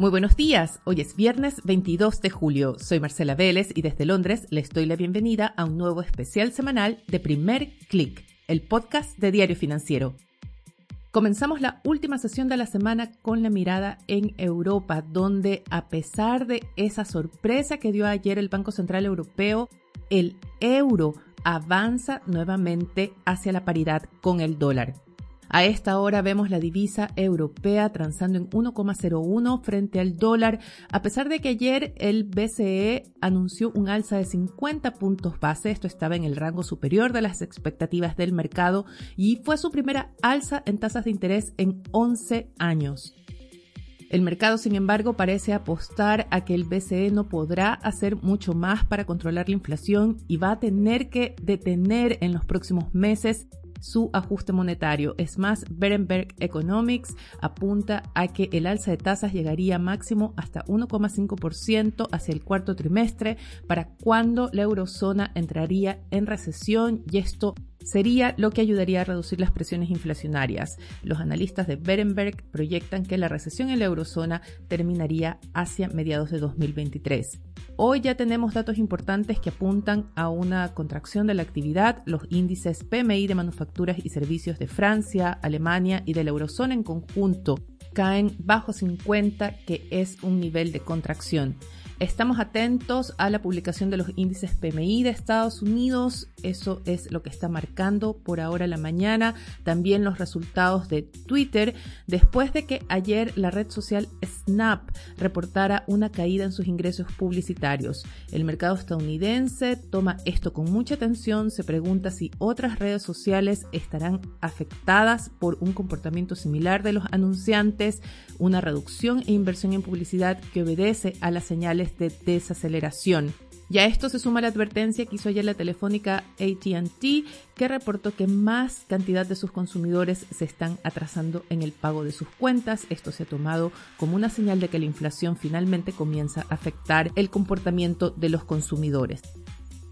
Muy buenos días, hoy es viernes 22 de julio. Soy Marcela Vélez y desde Londres les doy la bienvenida a un nuevo especial semanal de Primer Click, el podcast de Diario Financiero. Comenzamos la última sesión de la semana con la mirada en Europa, donde a pesar de esa sorpresa que dio ayer el Banco Central Europeo, el euro avanza nuevamente hacia la paridad con el dólar. A esta hora vemos la divisa europea transando en 1,01 frente al dólar, a pesar de que ayer el BCE anunció un alza de 50 puntos base, esto estaba en el rango superior de las expectativas del mercado y fue su primera alza en tasas de interés en 11 años. El mercado, sin embargo, parece apostar a que el BCE no podrá hacer mucho más para controlar la inflación y va a tener que detener en los próximos meses su ajuste monetario. Es más, Berenberg Economics apunta a que el alza de tasas llegaría máximo hasta 1,5% hacia el cuarto trimestre, para cuando la eurozona entraría en recesión y esto sería lo que ayudaría a reducir las presiones inflacionarias. Los analistas de Berenberg proyectan que la recesión en la eurozona terminaría hacia mediados de 2023. Hoy ya tenemos datos importantes que apuntan a una contracción de la actividad. Los índices PMI de manufacturas y servicios de Francia, Alemania y de la eurozona en conjunto caen bajo 50, que es un nivel de contracción. Estamos atentos a la publicación de los índices PMI de Estados Unidos. Eso es lo que está marcando por ahora la mañana. También los resultados de Twitter después de que ayer la red social Snap reportara una caída en sus ingresos publicitarios. El mercado estadounidense toma esto con mucha atención. Se pregunta si otras redes sociales estarán afectadas por un comportamiento similar de los anunciantes, una reducción e inversión en publicidad que obedece a las señales de desaceleración. Y a esto se suma la advertencia que hizo ayer la telefónica ATT, que reportó que más cantidad de sus consumidores se están atrasando en el pago de sus cuentas. Esto se ha tomado como una señal de que la inflación finalmente comienza a afectar el comportamiento de los consumidores.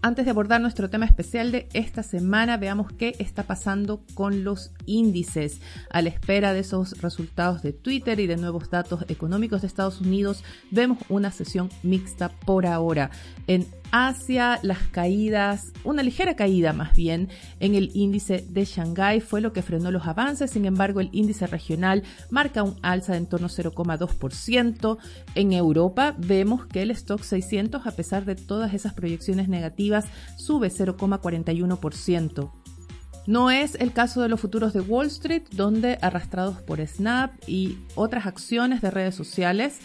Antes de abordar nuestro tema especial de esta semana, veamos qué está pasando con los índices. A la espera de esos resultados de Twitter y de nuevos datos económicos de Estados Unidos, vemos una sesión mixta por ahora. En hacia las caídas, una ligera caída más bien en el índice de Shanghái fue lo que frenó los avances, sin embargo el índice regional marca un alza de en torno a 0,2%. En Europa vemos que el stock 600 a pesar de todas esas proyecciones negativas sube 0,41%. No es el caso de los futuros de Wall Street, donde arrastrados por Snap y otras acciones de redes sociales,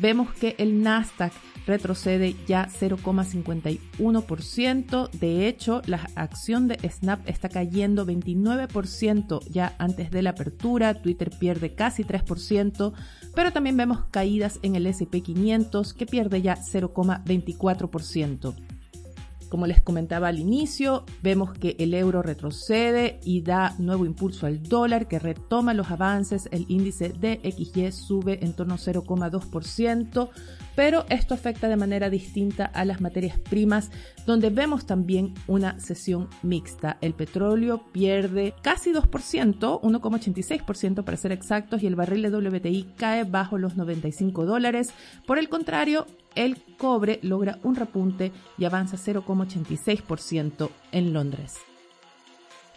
vemos que el Nasdaq retrocede ya 0,51%. De hecho, la acción de Snap está cayendo 29% ya antes de la apertura. Twitter pierde casi 3%, pero también vemos caídas en el SP 500 que pierde ya 0,24%. Como les comentaba al inicio, vemos que el euro retrocede y da nuevo impulso al dólar que retoma los avances. El índice de XY sube en torno a 0,2%, pero esto afecta de manera distinta a las materias primas, donde vemos también una sesión mixta. El petróleo pierde casi 2%, 1,86% para ser exactos, y el barril de WTI cae bajo los 95 dólares. Por el contrario, el cobre logra un repunte y avanza 0,86% en Londres.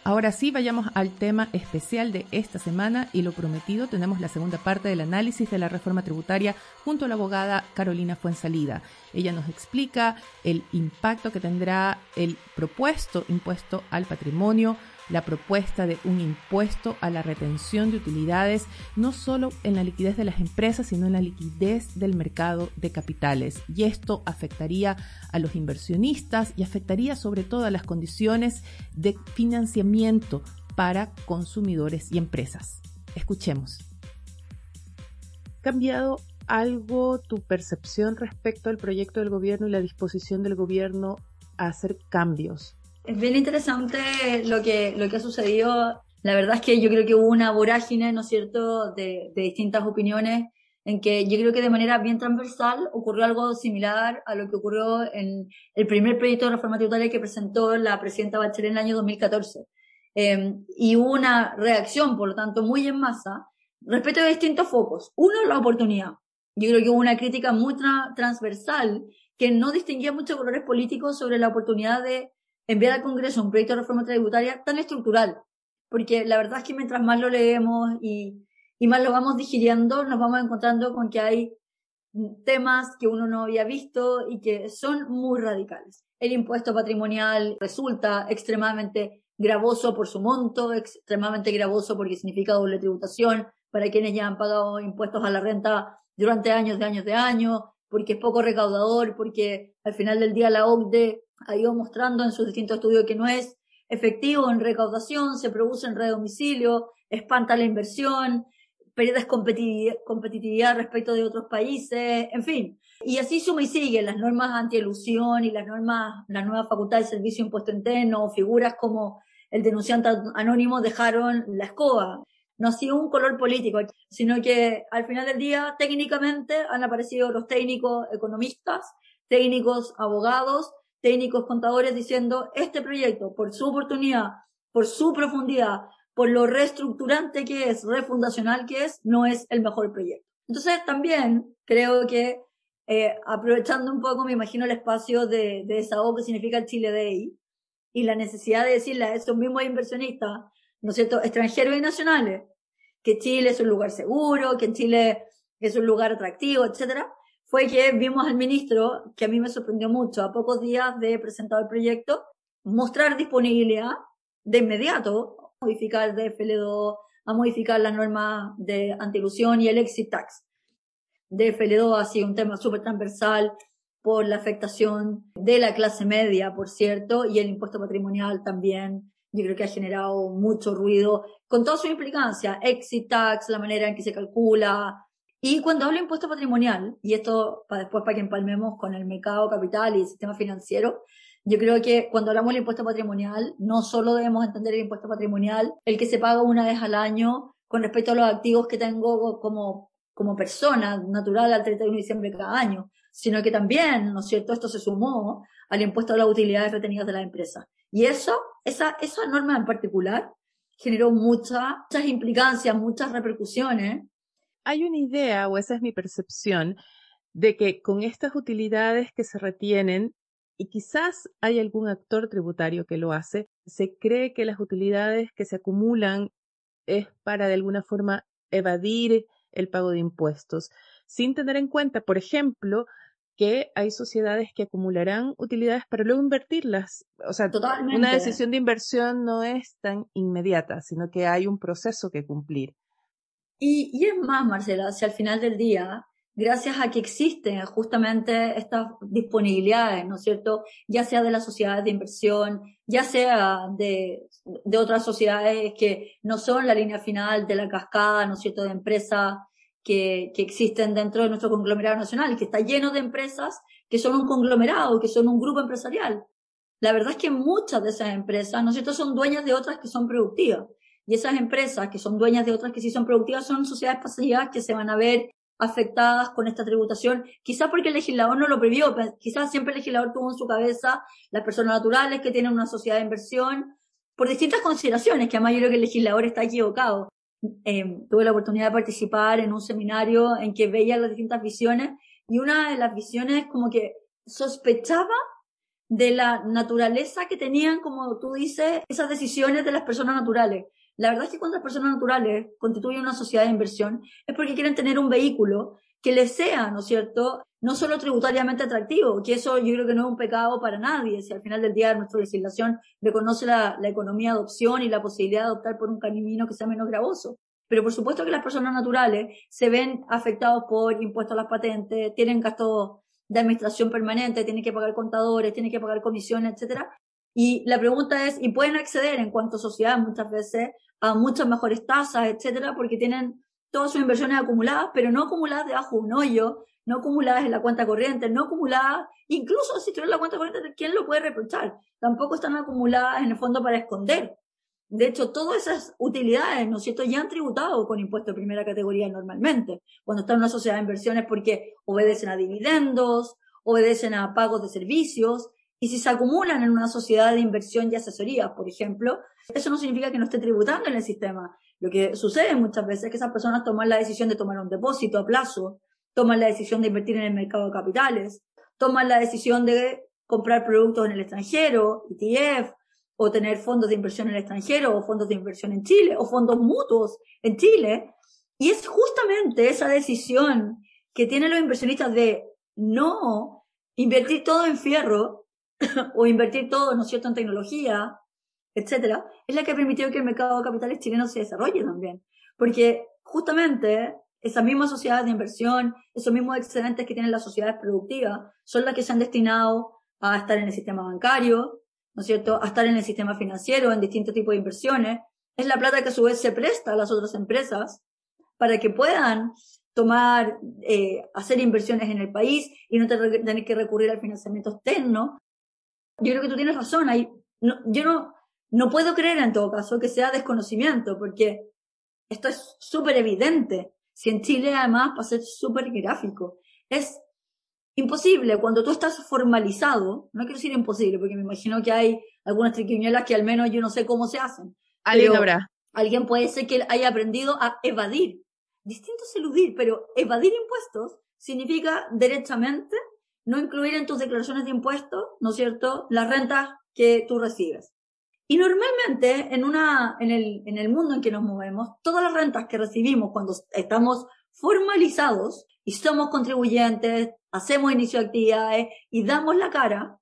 Ahora sí, vayamos al tema especial de esta semana y lo prometido, tenemos la segunda parte del análisis de la reforma tributaria junto a la abogada Carolina Fuensalida. Ella nos explica el impacto que tendrá el propuesto impuesto al patrimonio, la propuesta de un impuesto a la retención de utilidades, no solo en la liquidez de las empresas, sino en la liquidez del mercado de capitales. Y esto afectaría a los inversionistas y afectaría sobre todo a las condiciones de financiamiento para consumidores y empresas. Escuchemos. ¿Ha cambiado algo tu percepción respecto al proyecto del gobierno y la disposición del gobierno a hacer cambios es bien interesante lo que, lo que ha sucedido. La verdad es que yo creo que hubo una vorágine, ¿no es cierto?, de, de distintas opiniones en que yo creo que de manera bien transversal ocurrió algo similar a lo que ocurrió en el primer proyecto de reforma tributaria que presentó la presidenta Bachelet en el año 2014. Eh, y hubo una reacción, por lo tanto, muy en masa respecto a distintos focos. Uno, la oportunidad. yo creo que hubo una crítica muy transversal que no distinguía muchos colores políticos sobre la oportunidad de enviar al Congreso un proyecto de reforma tributaria tan estructural. Porque la verdad es que mientras más lo leemos y, y más lo vamos digiriendo, nos vamos encontrando con que hay temas que uno no había visto y que son muy radicales. El impuesto patrimonial resulta extremadamente gravoso por su monto, extremadamente gravoso porque significa doble tributación para quienes ya han pagado impuestos a la renta durante años de años de años, porque es poco recaudador, porque al final del día la OCDE ha ido mostrando en sus distintos estudios que no es efectivo en recaudación, se produce en redomicilio, espanta la inversión, pierdes competitividad, competitividad respecto de otros países, en fin. Y así suma y sigue las normas anti-elusión y las normas, la nueva facultad de servicio impuesto interno, figuras como el denunciante anónimo dejaron la escoba. No ha sido un color político, sino que al final del día técnicamente han aparecido los técnicos economistas, técnicos abogados, técnicos contadores diciendo este proyecto por su oportunidad, por su profundidad, por lo reestructurante que es, refundacional que es, no es el mejor proyecto. Entonces también creo que eh, aprovechando un poco, me imagino el espacio de, de desahogo que significa el Chile Day y la necesidad de decirle a estos mismos inversionistas, ¿no es cierto?, extranjeros y nacionales, que Chile es un lugar seguro, que Chile es un lugar atractivo, etcétera, fue que vimos al ministro, que a mí me sorprendió mucho, a pocos días de presentar el proyecto, mostrar disponibilidad de inmediato modificar DFL2, a modificar las normas de antilusión y el exit tax. DFL2 ha sido un tema súper transversal por la afectación de la clase media, por cierto, y el impuesto patrimonial también. Yo creo que ha generado mucho ruido con toda su implicancia, exit tax, la manera en que se calcula. Y cuando hablo de impuesto patrimonial, y esto para después para que empalmemos con el mercado capital y el sistema financiero, yo creo que cuando hablamos del impuesto patrimonial, no solo debemos entender el impuesto patrimonial, el que se paga una vez al año con respecto a los activos que tengo como, como persona natural al 31 de diciembre cada año, sino que también, ¿no es cierto?, esto se sumó al impuesto a las utilidades retenidas de la empresa. Y eso, esa, esa norma en particular, generó muchas, muchas implicancias, muchas repercusiones. Hay una idea, o esa es mi percepción, de que con estas utilidades que se retienen y quizás hay algún actor tributario que lo hace, se cree que las utilidades que se acumulan es para de alguna forma evadir el pago de impuestos, sin tener en cuenta, por ejemplo, que hay sociedades que acumularán utilidades para luego invertirlas. O sea, una decisión de inversión no es tan inmediata, sino que hay un proceso que cumplir. Y, y es más, Marcela, si al final del día gracias a que existen justamente estas disponibilidades, ¿no es cierto? Ya sea de las sociedades de inversión, ya sea de, de otras sociedades que no son la línea final de la cascada, ¿no es cierto?, de empresas que, que existen dentro de nuestro conglomerado nacional, que está lleno de empresas que son un conglomerado, que son un grupo empresarial. La verdad es que muchas de esas empresas, ¿no es cierto?, son dueñas de otras que son productivas. Y esas empresas que son dueñas de otras que sí son productivas son sociedades pasivas que se van a ver afectadas con esta tributación, quizás porque el legislador no lo previó, quizás siempre el legislador tuvo en su cabeza las personas naturales que tienen una sociedad de inversión, por distintas consideraciones, que además yo creo que el legislador está equivocado. Em, tuve la oportunidad de participar en un seminario en que veía las distintas visiones y una de las visiones como que sospechaba de la naturaleza que tenían, como tú dices, esas decisiones de las personas naturales. La verdad es que cuando las personas naturales constituyen una sociedad de inversión es porque quieren tener un vehículo que les sea, ¿no es cierto?, no solo tributariamente atractivo, que eso yo creo que no es un pecado para nadie, si al final del día nuestra legislación reconoce la, economía de opción y la posibilidad de optar por un camino que sea menos gravoso. Pero por supuesto que las personas naturales se ven afectados por impuestos a las patentes, tienen gastos de administración permanente, tienen que pagar contadores, tienen que pagar comisiones, etcétera. Y la pregunta es, ¿y pueden acceder en cuanto a sociedad muchas veces a muchas mejores tasas, etcétera, porque tienen todas sus inversiones acumuladas, pero no acumuladas debajo de un hoyo, no acumuladas en la cuenta corriente, no acumuladas, incluso si tuvieron la cuenta corriente, ¿quién lo puede reprochar? Tampoco están acumuladas en el fondo para esconder. De hecho, todas esas utilidades, ¿no es cierto?, ya han tributado con impuesto de primera categoría normalmente, cuando están en una sociedad de inversiones porque obedecen a dividendos, obedecen a pagos de servicios, y si se acumulan en una sociedad de inversión y asesoría, por ejemplo, eso no significa que no esté tributando en el sistema. Lo que sucede muchas veces es que esas personas toman la decisión de tomar un depósito a plazo toman la decisión de invertir en el mercado de capitales, toman la decisión de comprar productos en el extranjero, ETF, o tener fondos de inversión en el extranjero, o fondos de inversión en Chile, o fondos mutuos en Chile. Y es justamente esa decisión que tienen los inversionistas de no invertir todo en fierro o invertir todo, ¿no es cierto?, en tecnología, etcétera, es la que ha permitido que el mercado de capitales chileno se desarrolle también. Porque justamente esas mismas sociedades de inversión, esos mismos excedentes que tienen las sociedades productivas, son las que se han destinado a estar en el sistema bancario, ¿no es cierto?, a estar en el sistema financiero, en distintos tipos de inversiones. Es la plata que a su vez se presta a las otras empresas para que puedan tomar, eh, hacer inversiones en el país y no tener que recurrir al financiamiento externo. Yo creo que tú tienes razón. Hay, no, yo no, no puedo creer en todo caso que sea desconocimiento, porque esto es súper evidente. Si en Chile además, para ser súper gráfico, es imposible cuando tú estás formalizado, no quiero decir imposible, porque me imagino que hay algunas triquiñuelas que al menos yo no sé cómo se hacen. Alguien habrá. Alguien puede ser que haya aprendido a evadir. Distinto es eludir, pero evadir impuestos significa derechamente no incluir en tus declaraciones de impuestos, ¿no es cierto?, las rentas que tú recibes. Y normalmente en una, en el, en el mundo en que nos movemos, todas las rentas que recibimos cuando estamos formalizados y somos contribuyentes, hacemos inicio de actividades y damos la cara,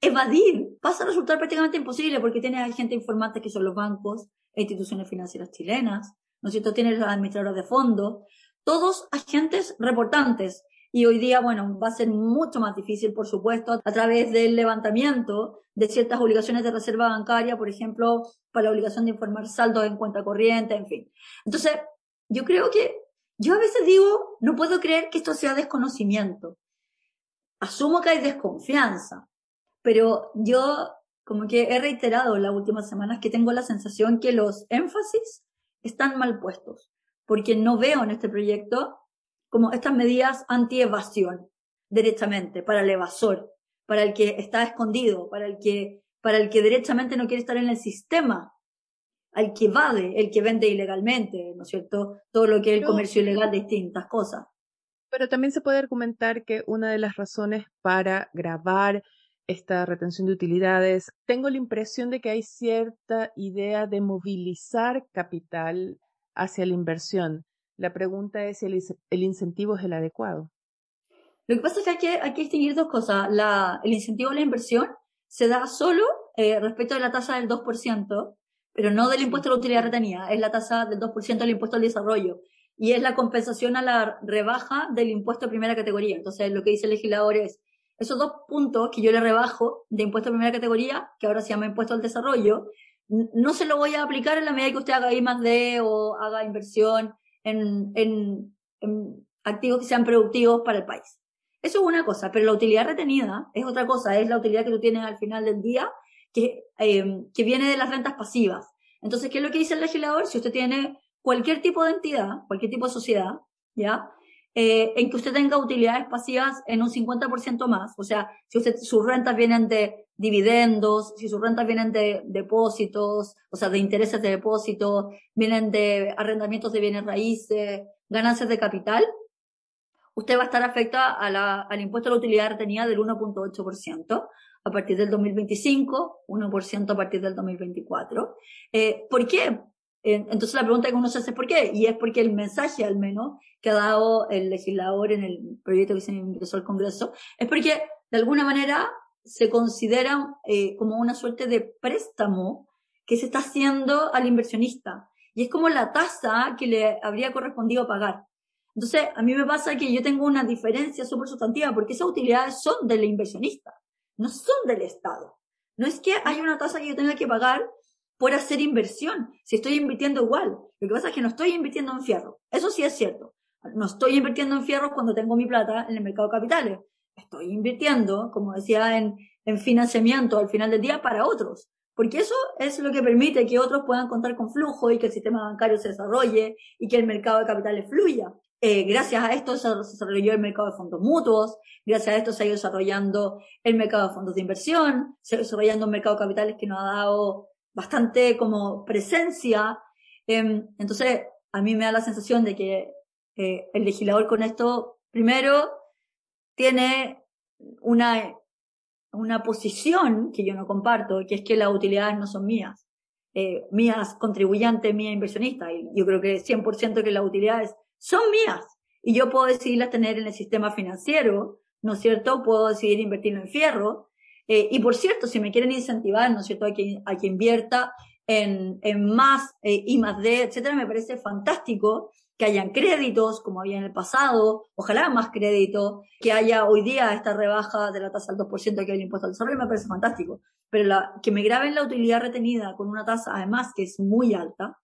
evadir pasa a resultar prácticamente imposible porque tienes agentes informantes que son los bancos instituciones financieras chilenas, ¿no es cierto? Tienes los administradores de fondos, todos agentes reportantes. Y hoy día, bueno, va a ser mucho más difícil, por supuesto, a través del levantamiento de ciertas obligaciones de reserva bancaria, por ejemplo, para la obligación de informar saldos en cuenta corriente, en fin. Entonces, yo creo que, yo a veces digo, no puedo creer que esto sea desconocimiento. Asumo que hay desconfianza, pero yo como que he reiterado en las últimas semanas que tengo la sensación que los énfasis están mal puestos, porque no veo en este proyecto como estas medidas anti-evasión directamente para el evasor, para el que está escondido, para el que, para el que derechamente no quiere estar en el sistema, al que evade, el que vende ilegalmente, ¿no es cierto? Todo lo que es el comercio ilegal de distintas cosas. Pero también se puede argumentar que una de las razones para grabar esta retención de utilidades, tengo la impresión de que hay cierta idea de movilizar capital hacia la inversión. La pregunta es si el incentivo es el adecuado. Lo que pasa es que hay que, hay que distinguir dos cosas. La, el incentivo a la inversión se da solo eh, respecto de la tasa del 2%, pero no del impuesto a la utilidad retenida, es la tasa del 2% del impuesto al desarrollo. Y es la compensación a la rebaja del impuesto de primera categoría. Entonces, lo que dice el legislador es, esos dos puntos que yo le rebajo de impuesto de primera categoría, que ahora se llama impuesto al desarrollo, no se lo voy a aplicar en la medida que usted haga I más D o haga inversión en, en, activos que sean productivos para el país. Eso es una cosa, pero la utilidad retenida es otra cosa, es la utilidad que tú tienes al final del día, que, eh, que viene de las rentas pasivas. Entonces, ¿qué es lo que dice el legislador? Si usted tiene cualquier tipo de entidad, cualquier tipo de sociedad, ¿ya? Eh, en que usted tenga utilidades pasivas en un 50% más. O sea, si usted, sus rentas vienen de dividendos, si sus rentas vienen de depósitos, o sea, de intereses de depósitos, vienen de arrendamientos de bienes raíces, ganancias de capital, usted va a estar afecta a la, al impuesto a la utilidad retenida del 1.8% a partir del 2025, 1% a partir del 2024. Eh, ¿Por qué? Entonces la pregunta que uno se hace es ¿por qué? Y es porque el mensaje al menos que ha dado el legislador en el proyecto que se ingresó al Congreso es porque de alguna manera se considera eh, como una suerte de préstamo que se está haciendo al inversionista. Y es como la tasa que le habría correspondido pagar. Entonces, a mí me pasa que yo tengo una diferencia súper sustantiva porque esas utilidades son del inversionista, no son del Estado. No es que haya una tasa que yo tenga que pagar por hacer inversión, si estoy invirtiendo igual. Lo que pasa es que no estoy invirtiendo en fierro. Eso sí es cierto. No estoy invirtiendo en fierro cuando tengo mi plata en el mercado de capitales. Estoy invirtiendo, como decía, en, en financiamiento al final del día para otros. Porque eso es lo que permite que otros puedan contar con flujo y que el sistema bancario se desarrolle y que el mercado de capitales fluya. Eh, gracias a esto se desarrolló el mercado de fondos mutuos, gracias a esto se ha ido desarrollando el mercado de fondos de inversión, se ha ido desarrollando un mercado de capitales que nos ha dado bastante como presencia. Em, entonces, a mí me da la sensación de que eh, el legislador con esto Primero, tiene una, una posición que yo no comparto, que es que las utilidades no son mías. Eh, mías contribuyentes, mías inversionistas. Y yo creo que 100% que las utilidades son mías. Y yo puedo decidirlas tener en el sistema financiero, ¿no es cierto? Puedo decidir invertirlo en fierro. Eh, y por cierto, si me quieren incentivar, ¿no es cierto?, a que, a que invierta en, en más eh, I más D, etcétera, me parece fantástico que hayan créditos como había en el pasado, ojalá más crédito, que haya hoy día esta rebaja de la tasa al 2% que hay el impuesto al desarrollo, me parece fantástico. Pero la, que me graben la utilidad retenida con una tasa además que es muy alta,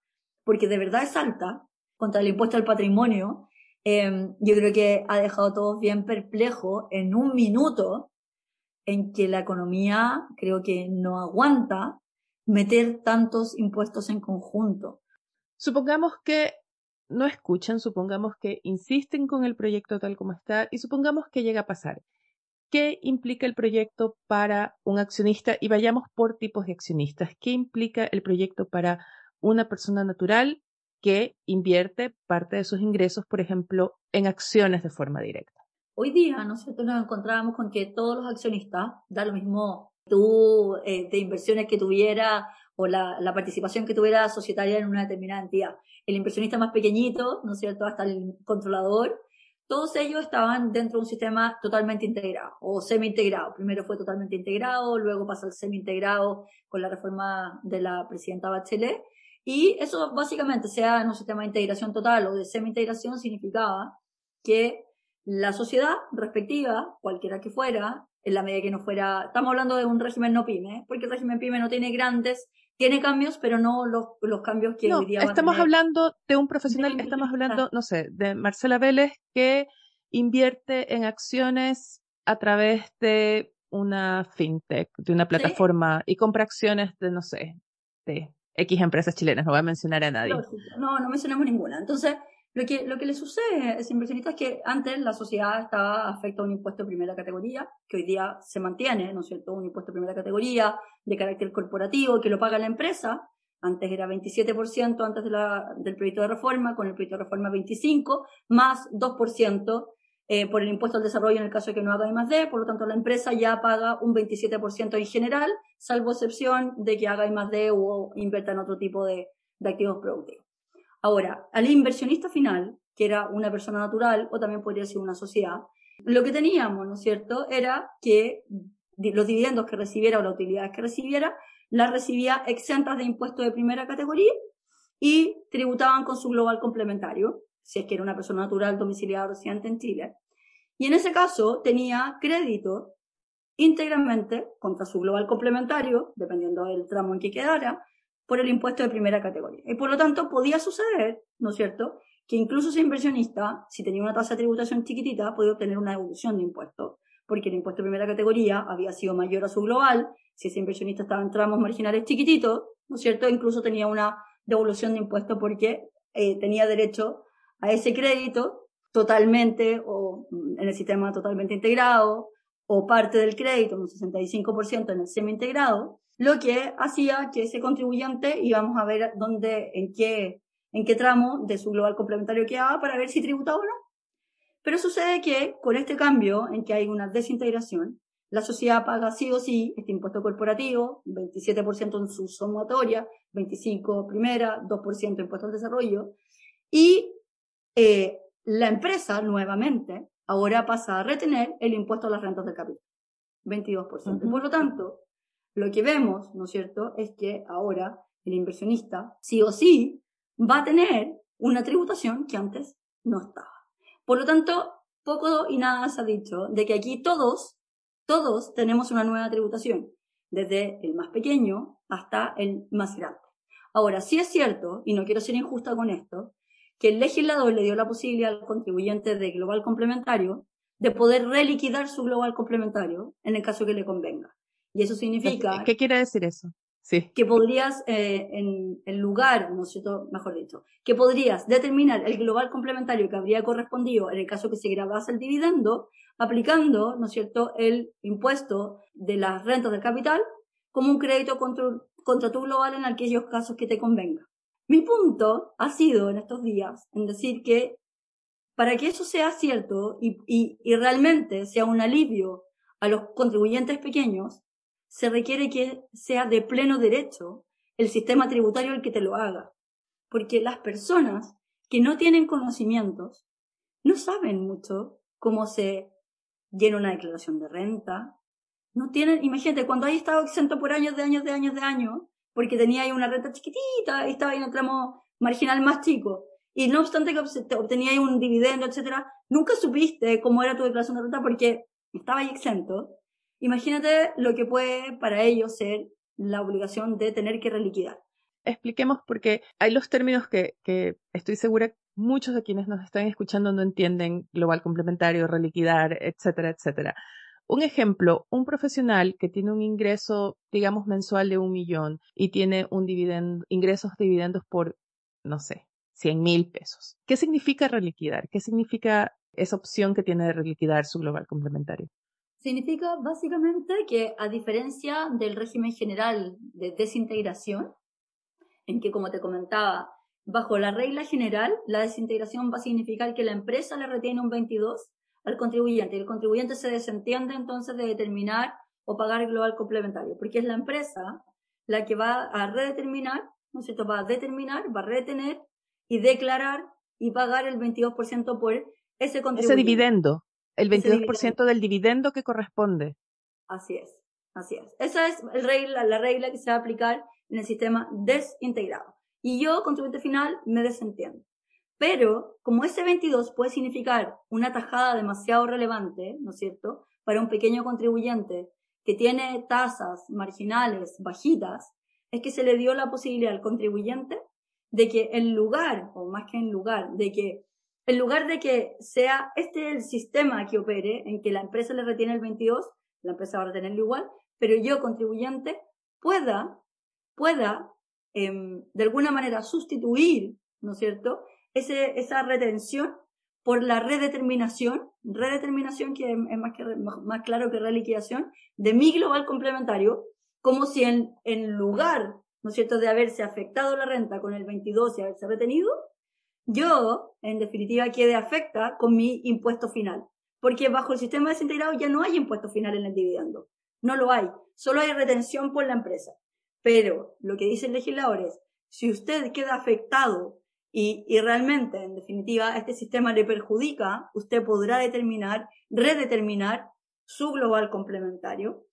porque de verdad es alta, contra el impuesto al patrimonio, eh, yo creo que ha dejado a todos bien perplejos en un minuto en que la economía creo que no aguanta meter tantos impuestos en conjunto. Supongamos que no escuchan, supongamos que insisten con el proyecto tal como está y supongamos que llega a pasar. ¿Qué implica el proyecto para un accionista? Y vayamos por tipos de accionistas. ¿Qué implica el proyecto para una persona natural que invierte parte de sus ingresos, por ejemplo, en acciones de forma directa? Hoy día, nosotros nos encontrábamos con que todos los accionistas, da lo mismo tú, eh, de inversiones que tuviera o la, la, participación que tuviera societaria en una determinada entidad. El inversionista más pequeñito, ¿no es cierto?, hasta el controlador, todos ellos estaban dentro de un sistema totalmente integrado o semi-integrado. Primero fue totalmente integrado, luego pasó al semi-integrado con la reforma de la presidenta Bachelet. Y eso básicamente, sea en un sistema de integración total o de semi-integración, significaba que la sociedad respectiva, cualquiera que fuera, en la medida que no fuera, estamos hablando de un régimen no pyme, ¿eh? porque el régimen pyme no tiene grandes tiene cambios, pero no los, los cambios que hoy día. Estamos hablando de un profesional, estamos hablando, no sé, de Marcela Vélez que invierte en acciones a través de una fintech, de una plataforma y compra acciones de, no sé, de X empresas chilenas, no voy a mencionar a nadie. No, no mencionamos ninguna. Entonces, lo que, lo que le sucede a ese inversionista es que antes la sociedad estaba afecta a un impuesto de primera categoría, que hoy día se mantiene, ¿no es cierto? Un impuesto de primera categoría de carácter corporativo que lo paga la empresa. Antes era 27% antes de la, del proyecto de reforma, con el proyecto de reforma 25, más 2% eh, por el impuesto al desarrollo en el caso de que no haga I más D, por lo tanto la empresa ya paga un 27% en general, salvo excepción de que haga I más D o invierta en otro tipo de, de activos productivos. Ahora, al inversionista final, que era una persona natural o también podría ser una sociedad, lo que teníamos, ¿no es cierto?, era que los dividendos que recibiera o las utilidades que recibiera, las recibía exentas de impuestos de primera categoría y tributaban con su global complementario, si es que era una persona natural domiciliada o residente en Chile. Y en ese caso tenía crédito íntegramente contra su global complementario, dependiendo del tramo en que quedara, por el impuesto de primera categoría. Y por lo tanto podía suceder, ¿no es cierto?, que incluso ese inversionista, si tenía una tasa de tributación chiquitita, podía obtener una devolución de impuestos, porque el impuesto de primera categoría había sido mayor a su global, si ese inversionista estaba en tramos marginales chiquititos, ¿no es cierto?, incluso tenía una devolución de impuestos porque eh, tenía derecho a ese crédito totalmente o en el sistema totalmente integrado o parte del crédito, un 65% en el semi integrado, lo que hacía que ese contribuyente íbamos a ver dónde, en qué, en qué tramo de su global complementario quedaba para ver si tributaba o no. Pero sucede que con este cambio en que hay una desintegración, la sociedad paga sí o sí este impuesto corporativo, 27% en su sumatoria, 25% primera, 2% impuesto al desarrollo, y eh, la empresa nuevamente ahora pasa a retener el impuesto a las rentas del capital, 22%. Por lo tanto, lo que vemos, ¿no es cierto?, es que ahora el inversionista sí o sí va a tener una tributación que antes no estaba. Por lo tanto, poco y nada se ha dicho de que aquí todos, todos tenemos una nueva tributación, desde el más pequeño hasta el más grande. Ahora, sí es cierto, y no quiero ser injusta con esto, que el legislador le dio la posibilidad al contribuyente de global complementario de poder reliquidar su global complementario en el caso que le convenga. Y eso significa... ¿Qué quiere decir eso? Sí. Que podrías, eh, en, el lugar, ¿no es cierto? Mejor dicho, que podrías determinar el global complementario que habría correspondido en el caso que se grabase el dividendo, aplicando, ¿no es cierto?, el impuesto de las rentas del capital como un crédito contra, contra tu global en aquellos casos que te convenga. Mi punto ha sido en estos días en decir que para que eso sea cierto y, y realmente sea un alivio a los contribuyentes pequeños, se requiere que sea de pleno derecho el sistema tributario el que te lo haga. Porque las personas que no tienen conocimientos no saben mucho cómo se llena una declaración de renta. No tienen, imagínate, cuando hay estado exento por años de años de años de años, porque tenía ahí una renta chiquitita y estaba en un tramo marginal más chico, y no obstante que obtenía ahí un dividendo, etcétera, nunca supiste cómo era tu declaración de renta porque estaba ahí exento. Imagínate lo que puede para ellos ser la obligación de tener que reliquidar. Expliquemos porque hay los términos que, estoy segura muchos de quienes nos están escuchando no entienden global complementario, reliquidar, etcétera, etcétera. Un ejemplo, un profesional que tiene un ingreso, digamos, mensual de un millón y tiene un dividendo, ingresos de dividendos por, no sé, 100 mil pesos. ¿Qué significa reliquidar? ¿Qué significa esa opción que tiene de reliquidar su global complementario? Significa básicamente que a diferencia del régimen general de desintegración, en que como te comentaba, bajo la regla general, la desintegración va a significar que la empresa le retiene un 22 al contribuyente y el contribuyente se desentiende entonces de determinar o pagar el global complementario, porque es la empresa la que va a redeterminar, ¿no es cierto? Va a determinar, va a retener y declarar y pagar el 22% por ese contribuyente. Ese dividendo el 22% del dividendo que corresponde. Así es, así es. Esa es el regla, la regla que se va a aplicar en el sistema desintegrado. Y yo, contribuyente final, me desentiendo. Pero, como ese 22 puede significar una tajada demasiado relevante, ¿no es cierto?, para un pequeño contribuyente que tiene tasas marginales bajitas, es que se le dio la posibilidad al contribuyente de que en lugar, o más que en lugar, de que en lugar de que sea este el sistema que opere, en que la empresa le retiene el 22, la empresa va a retenerlo igual, pero yo, contribuyente, pueda, pueda, em, de alguna manera sustituir, ¿no es cierto?, Ese, esa retención por la redeterminación, redeterminación que es más, que, más claro que reliquidación, de mi global complementario, como si en, en lugar, ¿no es cierto?, de haberse afectado la renta con el 22 y haberse retenido, yo, en definitiva, quede afecta con mi impuesto final. Porque bajo el sistema desintegrado ya no hay impuesto final en el dividendo. No lo hay. Solo hay retención por la empresa. Pero lo que dice el legislador es, si usted queda afectado y, y realmente, en definitiva, este sistema le perjudica, usted podrá determinar, redeterminar su global complementario.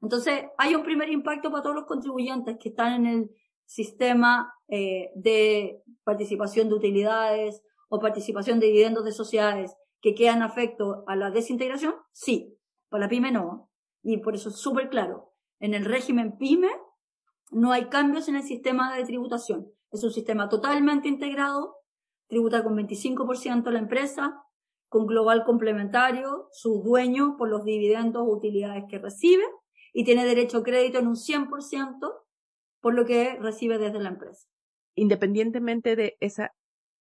Entonces, hay un primer impacto para todos los contribuyentes que están en el sistema eh, de participación de utilidades o participación de dividendos de sociedades que quedan afecto a la desintegración? Sí, para la pyme no. Y por eso es súper claro. En el régimen pyme no hay cambios en el sistema de tributación. Es un sistema totalmente integrado, tributa con 25% la empresa, con global complementario, su dueño por los dividendos o utilidades que recibe, y tiene derecho a crédito en un 100% por lo que recibe desde la empresa. Independientemente de esa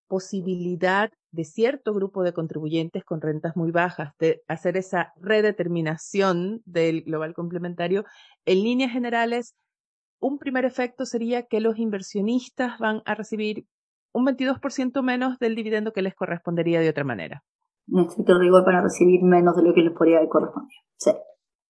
posibilidad de cierto grupo de contribuyentes con rentas muy bajas de hacer esa redeterminación del global complementario, en líneas generales, un primer efecto sería que los inversionistas van a recibir un 22% menos del dividendo que les correspondería de otra manera. En estricto rigor para recibir menos de lo que les podría corresponder. Sí.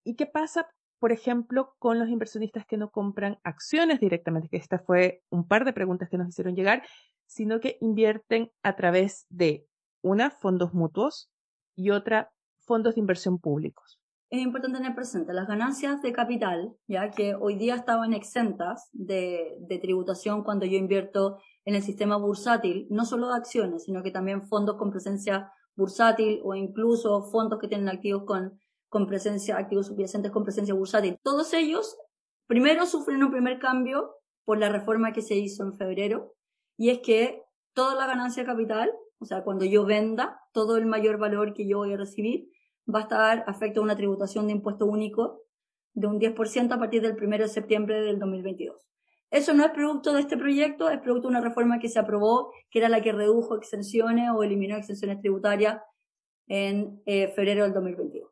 ¿Y qué pasa por ejemplo, con los inversionistas que no compran acciones directamente, que esta fue un par de preguntas que nos hicieron llegar, sino que invierten a través de una, fondos mutuos y otra, fondos de inversión públicos. Es importante tener presente las ganancias de capital, ya que hoy día estaban exentas de, de tributación cuando yo invierto en el sistema bursátil, no solo de acciones, sino que también fondos con presencia bursátil o incluso fondos que tienen activos con con presencia, activos subyacentes con presencia bursátil. Todos ellos primero sufren un primer cambio por la reforma que se hizo en febrero y es que toda la ganancia capital, o sea, cuando yo venda, todo el mayor valor que yo voy a recibir va a estar afecto a una tributación de impuesto único de un 10% a partir del 1 de septiembre del 2022. Eso no es producto de este proyecto, es producto de una reforma que se aprobó, que era la que redujo exenciones o eliminó exenciones tributarias en eh, febrero del 2022.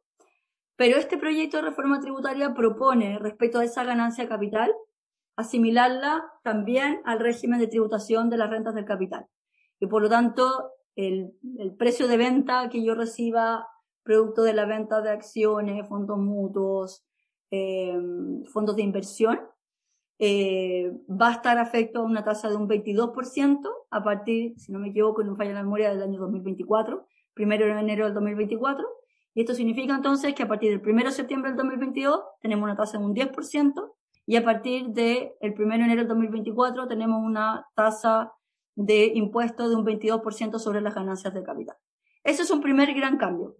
Pero este proyecto de reforma tributaria propone, respecto a esa ganancia capital, asimilarla también al régimen de tributación de las rentas del capital. Y por lo tanto, el, precio de venta que yo reciba producto de la venta de acciones, fondos mutuos, eh, fondos de inversión, eh, va a estar afecto a una tasa de un 22% a partir, si no me equivoco, no falla la memoria, del año 2024, primero de enero del 2024. Y esto significa entonces que a partir del 1 de septiembre del 2022 tenemos una tasa de un 10% y a partir del 1 de enero del 2024 tenemos una tasa de impuesto de un 22% sobre las ganancias de capital. Ese es un primer gran cambio.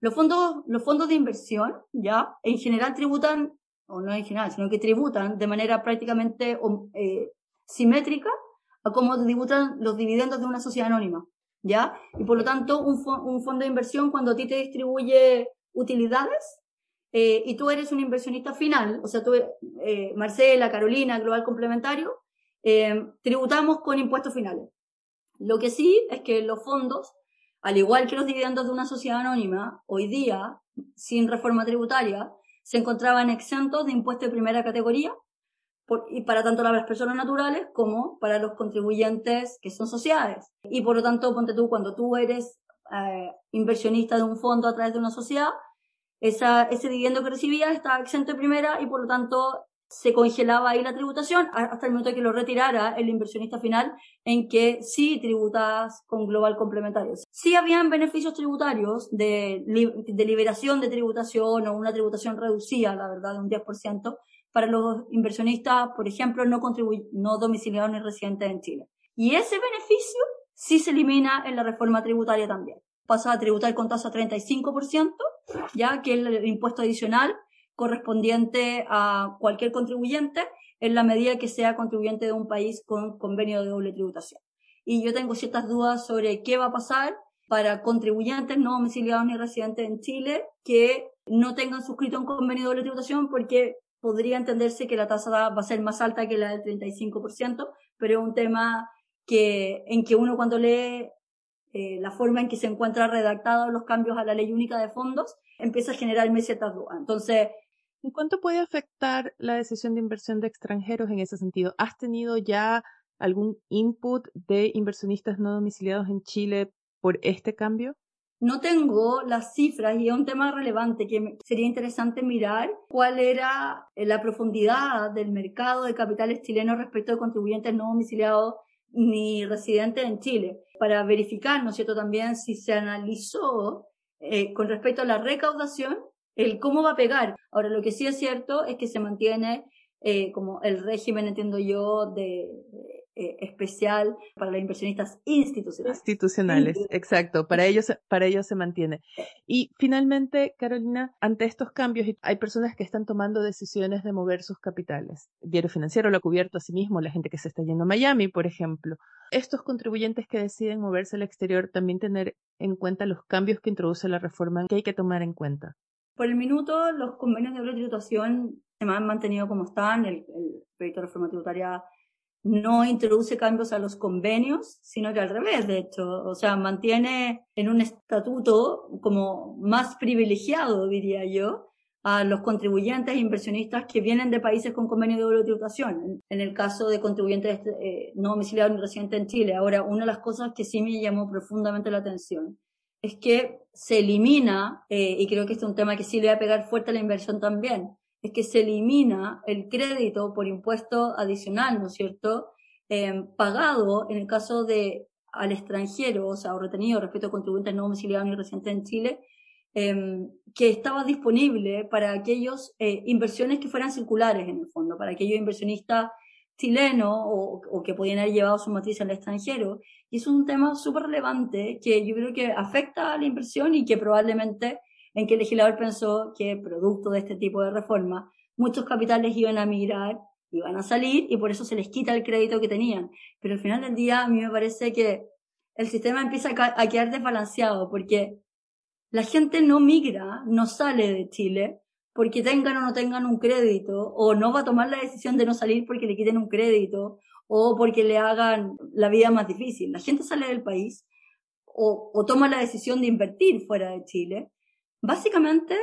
Los fondos, los fondos de inversión, ya, en general tributan, o no en general, sino que tributan de manera prácticamente eh, simétrica a cómo tributan los dividendos de una sociedad anónima, ya. Y por lo tanto, un, un fondo de inversión, cuando a ti te distribuye utilidades, eh, y tú eres un inversionista final, o sea, tú, eh, Marcela, Carolina, Global Complementario, eh, tributamos con impuestos finales. Lo que sí es que los fondos al igual que los dividendos de una sociedad anónima, hoy día, sin reforma tributaria, se encontraban exentos de impuestos de primera categoría y para tanto las personas naturales como para los contribuyentes que son sociedades. Y por lo tanto, ponte tú, cuando tú eres eh, inversionista de un fondo a través de una sociedad, esa, ese dividendo que recibías estaba exento de primera y por lo tanto se congelaba ahí la tributación hasta el momento que lo retirara el inversionista final en que sí tributas con global complementario. Sí habían beneficios tributarios de, de liberación de tributación o una tributación reducida, la verdad, de un 10% para los inversionistas, por ejemplo, no, no domiciliados ni residentes en Chile. Y ese beneficio sí se elimina en la reforma tributaria también. Pasa a tributar con tasa 35%, ya que el impuesto adicional correspondiente a cualquier contribuyente en la medida que sea contribuyente de un país con convenio de doble tributación. Y yo tengo ciertas dudas sobre qué va a pasar para contribuyentes no domiciliados ni residentes en Chile que no tengan suscrito un convenio de doble tributación porque podría entenderse que la tasa va a ser más alta que la del 35%, pero es un tema que, en que uno cuando lee eh, la forma en que se encuentran redactados los cambios a la ley única de fondos, empieza a generarme ciertas dudas. Entonces, ¿En cuánto puede afectar la decisión de inversión de extranjeros en ese sentido? ¿Has tenido ya algún input de inversionistas no domiciliados en Chile por este cambio? No tengo las cifras y es un tema relevante que sería interesante mirar cuál era la profundidad del mercado de capitales chilenos respecto de contribuyentes no domiciliados ni residentes en Chile, para verificar, ¿no es cierto?, también si se analizó eh, con respecto a la recaudación el cómo va a pegar. Ahora, lo que sí es cierto es que se mantiene eh, como el régimen, entiendo yo, de, eh, especial para los inversionistas institucionales. Institucionales, exacto. Para ellos, para ellos se mantiene. Y finalmente, Carolina, ante estos cambios, hay personas que están tomando decisiones de mover sus capitales. El diario financiero lo ha cubierto a sí mismo, la gente que se está yendo a Miami, por ejemplo. Estos contribuyentes que deciden moverse al exterior también tener en cuenta los cambios que introduce la reforma que hay que tomar en cuenta. Por el minuto, los convenios de tributación se han mantenido como están. El, el proyecto de reforma tributaria no introduce cambios a los convenios, sino que al revés, de hecho. O sea, mantiene en un estatuto como más privilegiado, diría yo, a los contribuyentes e inversionistas que vienen de países con convenios de doble tributación. En el caso de contribuyentes eh, no domiciliados ni residentes en Chile. Ahora, una de las cosas que sí me llamó profundamente la atención es que se elimina, eh, y creo que este es un tema que sí le va a pegar fuerte a la inversión también, es que se elimina el crédito por impuesto adicional, ¿no es cierto?, eh, pagado en el caso de al extranjero, o sea, o retenido respecto a contribuyentes no domiciliados ni residentes en Chile, em, que estaba disponible para aquellos eh, inversiones que fueran circulares en el fondo, para aquellos inversionistas chileno o, o, que podían haber llevado su matriz al extranjero. Y es un tema súper relevante que yo creo que afecta a la inversión y que probablemente en que el legislador pensó que producto de este tipo de reforma muchos capitales iban a migrar, iban a salir y por eso se les quita el crédito que tenían. Pero al final del día a mí me parece que el sistema empieza a quedar desbalanceado porque la gente no migra, no sale de Chile porque tengan o no tengan un crédito, o no va a tomar la decisión de no salir porque le quiten un crédito, o porque le hagan la vida más difícil. La gente sale del país o, o toma la decisión de invertir fuera de Chile, básicamente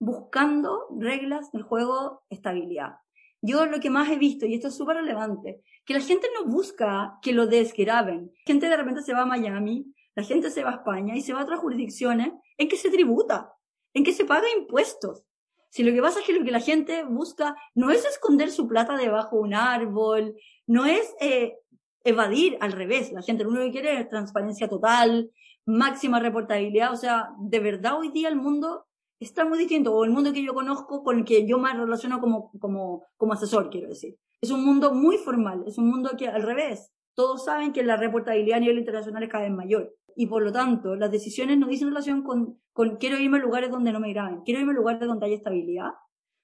buscando reglas del juego estabilidad. Yo lo que más he visto, y esto es súper relevante, que la gente no busca que lo desgraben. La gente de repente se va a Miami, la gente se va a España y se va a otras jurisdicciones en que se tributa, en que se paga impuestos. Si lo que pasa es que lo que la gente busca no es esconder su plata debajo de un árbol, no es eh, evadir al revés. La gente lo único que quiere es transparencia total, máxima reportabilidad. O sea, de verdad hoy día el mundo está muy distinto, o el mundo que yo conozco con el que yo más relaciono como, como, como asesor, quiero decir. Es un mundo muy formal, es un mundo que al revés, todos saben que la reportabilidad a nivel internacional es cada vez mayor. Y por lo tanto, las decisiones no dicen relación con, con quiero irme a lugares donde no me graben, quiero irme a lugares donde haya estabilidad,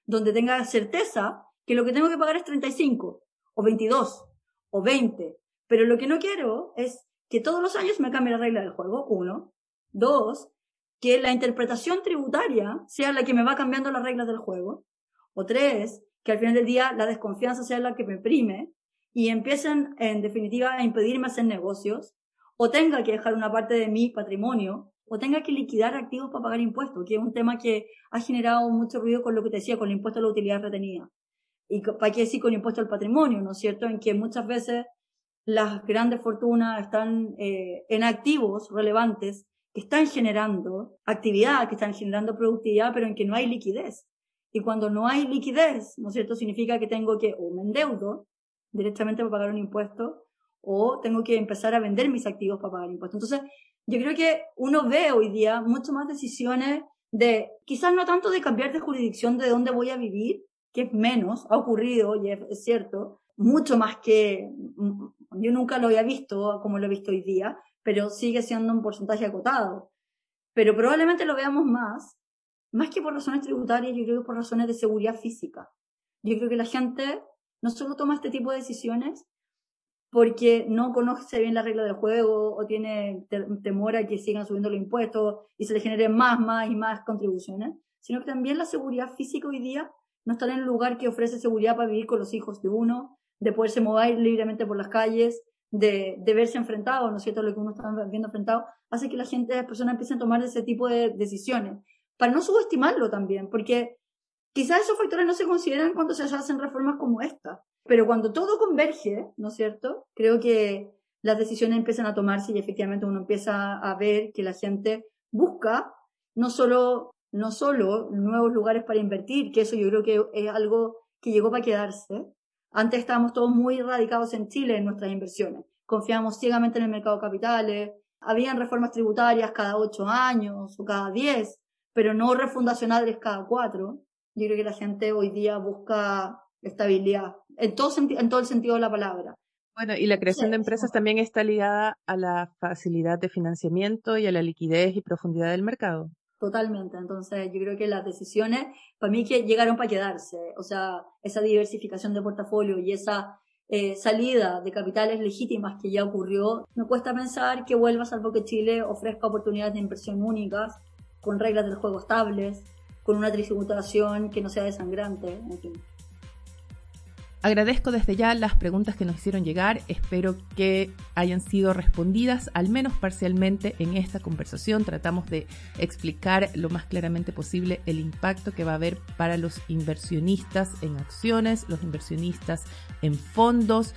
donde tenga certeza que lo que tengo que pagar es 35, o 22, o 20. Pero lo que no quiero es que todos los años me cambie la regla del juego, uno. Dos, que la interpretación tributaria sea la que me va cambiando las reglas del juego. O tres, que al final del día la desconfianza sea la que me prime y empiecen, en definitiva, a impedirme hacer negocios, o tenga que dejar una parte de mi patrimonio, o tenga que liquidar activos para pagar impuestos, que es un tema que ha generado mucho ruido con lo que te decía, con el impuesto a la utilidad retenida. Y para qué decir con el impuesto al patrimonio, ¿no es cierto? En que muchas veces las grandes fortunas están eh, en activos relevantes que están generando actividad, que están generando productividad, pero en que no hay liquidez. Y cuando no hay liquidez, ¿no es cierto? Significa que tengo que o me endeudo directamente para pagar un impuesto o tengo que empezar a vender mis activos para pagar impuestos. Entonces, yo creo que uno ve hoy día mucho más decisiones de, quizás no tanto de cambiar de jurisdicción de dónde voy a vivir, que es menos, ha ocurrido y es cierto, mucho más que, yo nunca lo había visto como lo he visto hoy día, pero sigue siendo un porcentaje acotado. Pero probablemente lo veamos más, más que por razones tributarias, yo creo que por razones de seguridad física. Yo creo que la gente no solo toma este tipo de decisiones porque no conoce bien la regla del juego o tiene temor a que sigan subiendo los impuestos y se le generen más, más y más contribuciones, sino que también la seguridad física hoy día no está en el lugar que ofrece seguridad para vivir con los hijos de uno, de poderse mover libremente por las calles, de, de verse enfrentado, ¿no es cierto? Lo que uno está viendo enfrentado, hace que la gente, las personas empiecen a tomar ese tipo de decisiones. Para no subestimarlo también, porque quizás esos factores no se consideran cuando se hacen reformas como esta. Pero cuando todo converge, ¿no es cierto? Creo que las decisiones empiezan a tomarse y efectivamente uno empieza a ver que la gente busca no solo, no solo nuevos lugares para invertir, que eso yo creo que es algo que llegó para quedarse, antes estábamos todos muy radicados en Chile en nuestras inversiones. Confiábamos ciegamente en el mercado de capitales. Habían reformas tributarias cada ocho años o cada diez, pero no refundacionales cada cuatro. Yo creo que la gente hoy día busca estabilidad, en todo, en todo el sentido de la palabra. Bueno, y la creación de empresas también está ligada a la facilidad de financiamiento y a la liquidez y profundidad del mercado. Totalmente. Entonces, yo creo que las decisiones, para mí, que llegaron para quedarse. O sea, esa diversificación de portafolio y esa eh, salida de capitales legítimas que ya ocurrió, me cuesta pensar que vuelva, salvo que Chile ofrezca oportunidades de inversión únicas, con reglas del juego estables, con una tributación que no sea desangrante, en. Agradezco desde ya las preguntas que nos hicieron llegar. Espero que hayan sido respondidas, al menos parcialmente, en esta conversación. Tratamos de explicar lo más claramente posible el impacto que va a haber para los inversionistas en acciones, los inversionistas en fondos.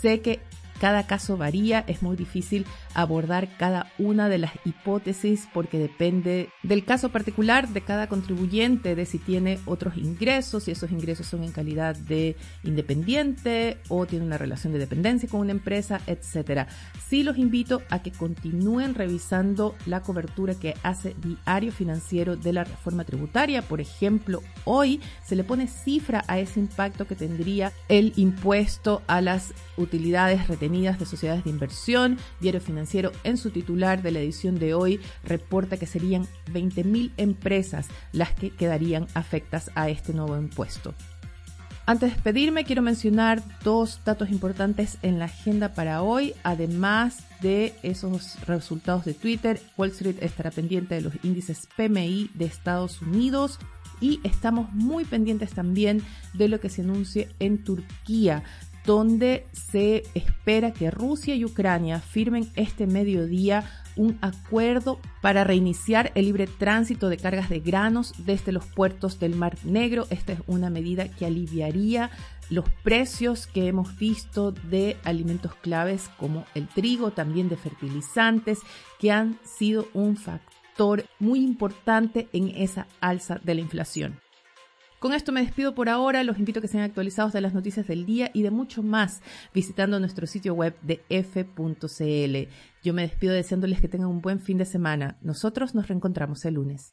Sé que cada caso varía, es muy difícil abordar cada una de las hipótesis porque depende del caso particular de cada contribuyente, de si tiene otros ingresos, si esos ingresos son en calidad de independiente o tiene una relación de dependencia con una empresa, etcétera. Sí los invito a que continúen revisando la cobertura que hace Diario Financiero de la reforma tributaria. Por ejemplo, hoy se le pone cifra a ese impacto que tendría el impuesto a las utilidades retenidas de sociedades de inversión. Diario Financiero en su titular de la edición de hoy reporta que serían 20.000 empresas las que quedarían afectas a este nuevo impuesto. Antes de despedirme, quiero mencionar dos datos importantes en la agenda para hoy. Además de esos resultados de Twitter, Wall Street estará pendiente de los índices PMI de Estados Unidos y estamos muy pendientes también de lo que se anuncie en Turquía donde se espera que Rusia y Ucrania firmen este mediodía un acuerdo para reiniciar el libre tránsito de cargas de granos desde los puertos del Mar Negro. Esta es una medida que aliviaría los precios que hemos visto de alimentos claves como el trigo, también de fertilizantes, que han sido un factor muy importante en esa alza de la inflación. Con esto me despido por ahora, los invito a que sean actualizados de las noticias del día y de mucho más visitando nuestro sitio web de f.cl. Yo me despido deseándoles que tengan un buen fin de semana. Nosotros nos reencontramos el lunes.